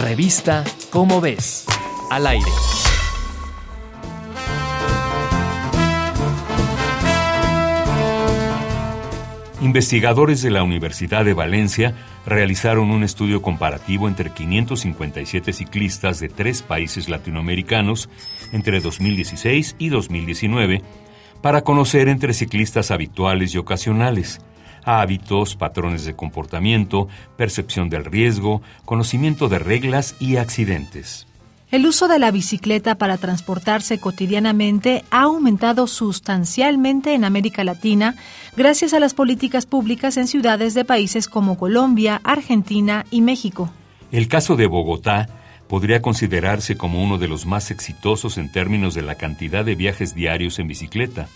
Revista Cómo ves. Al aire. Investigadores de la Universidad de Valencia realizaron un estudio comparativo entre 557 ciclistas de tres países latinoamericanos entre 2016 y 2019 para conocer entre ciclistas habituales y ocasionales hábitos, patrones de comportamiento, percepción del riesgo, conocimiento de reglas y accidentes. El uso de la bicicleta para transportarse cotidianamente ha aumentado sustancialmente en América Latina gracias a las políticas públicas en ciudades de países como Colombia, Argentina y México. El caso de Bogotá podría considerarse como uno de los más exitosos en términos de la cantidad de viajes diarios en bicicleta.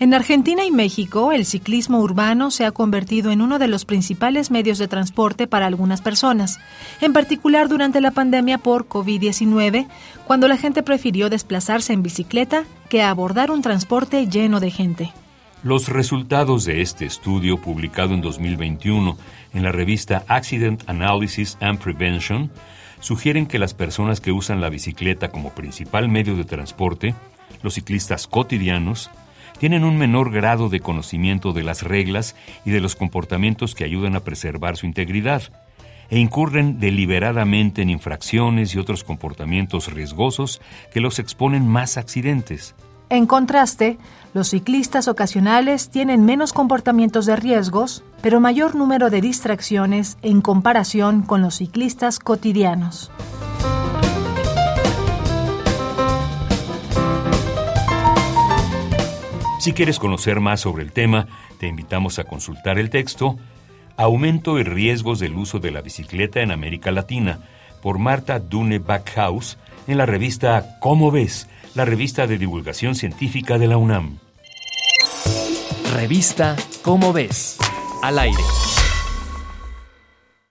En Argentina y México, el ciclismo urbano se ha convertido en uno de los principales medios de transporte para algunas personas, en particular durante la pandemia por COVID-19, cuando la gente prefirió desplazarse en bicicleta que abordar un transporte lleno de gente. Los resultados de este estudio, publicado en 2021 en la revista Accident Analysis and Prevention, sugieren que las personas que usan la bicicleta como principal medio de transporte, los ciclistas cotidianos, tienen un menor grado de conocimiento de las reglas y de los comportamientos que ayudan a preservar su integridad, e incurren deliberadamente en infracciones y otros comportamientos riesgosos que los exponen más accidentes. En contraste, los ciclistas ocasionales tienen menos comportamientos de riesgos, pero mayor número de distracciones en comparación con los ciclistas cotidianos. Si quieres conocer más sobre el tema, te invitamos a consultar el texto Aumento y riesgos del uso de la bicicleta en América Latina por Marta Dune Backhaus en la revista Cómo ves, la revista de divulgación científica de la UNAM. Revista Cómo ves, al aire.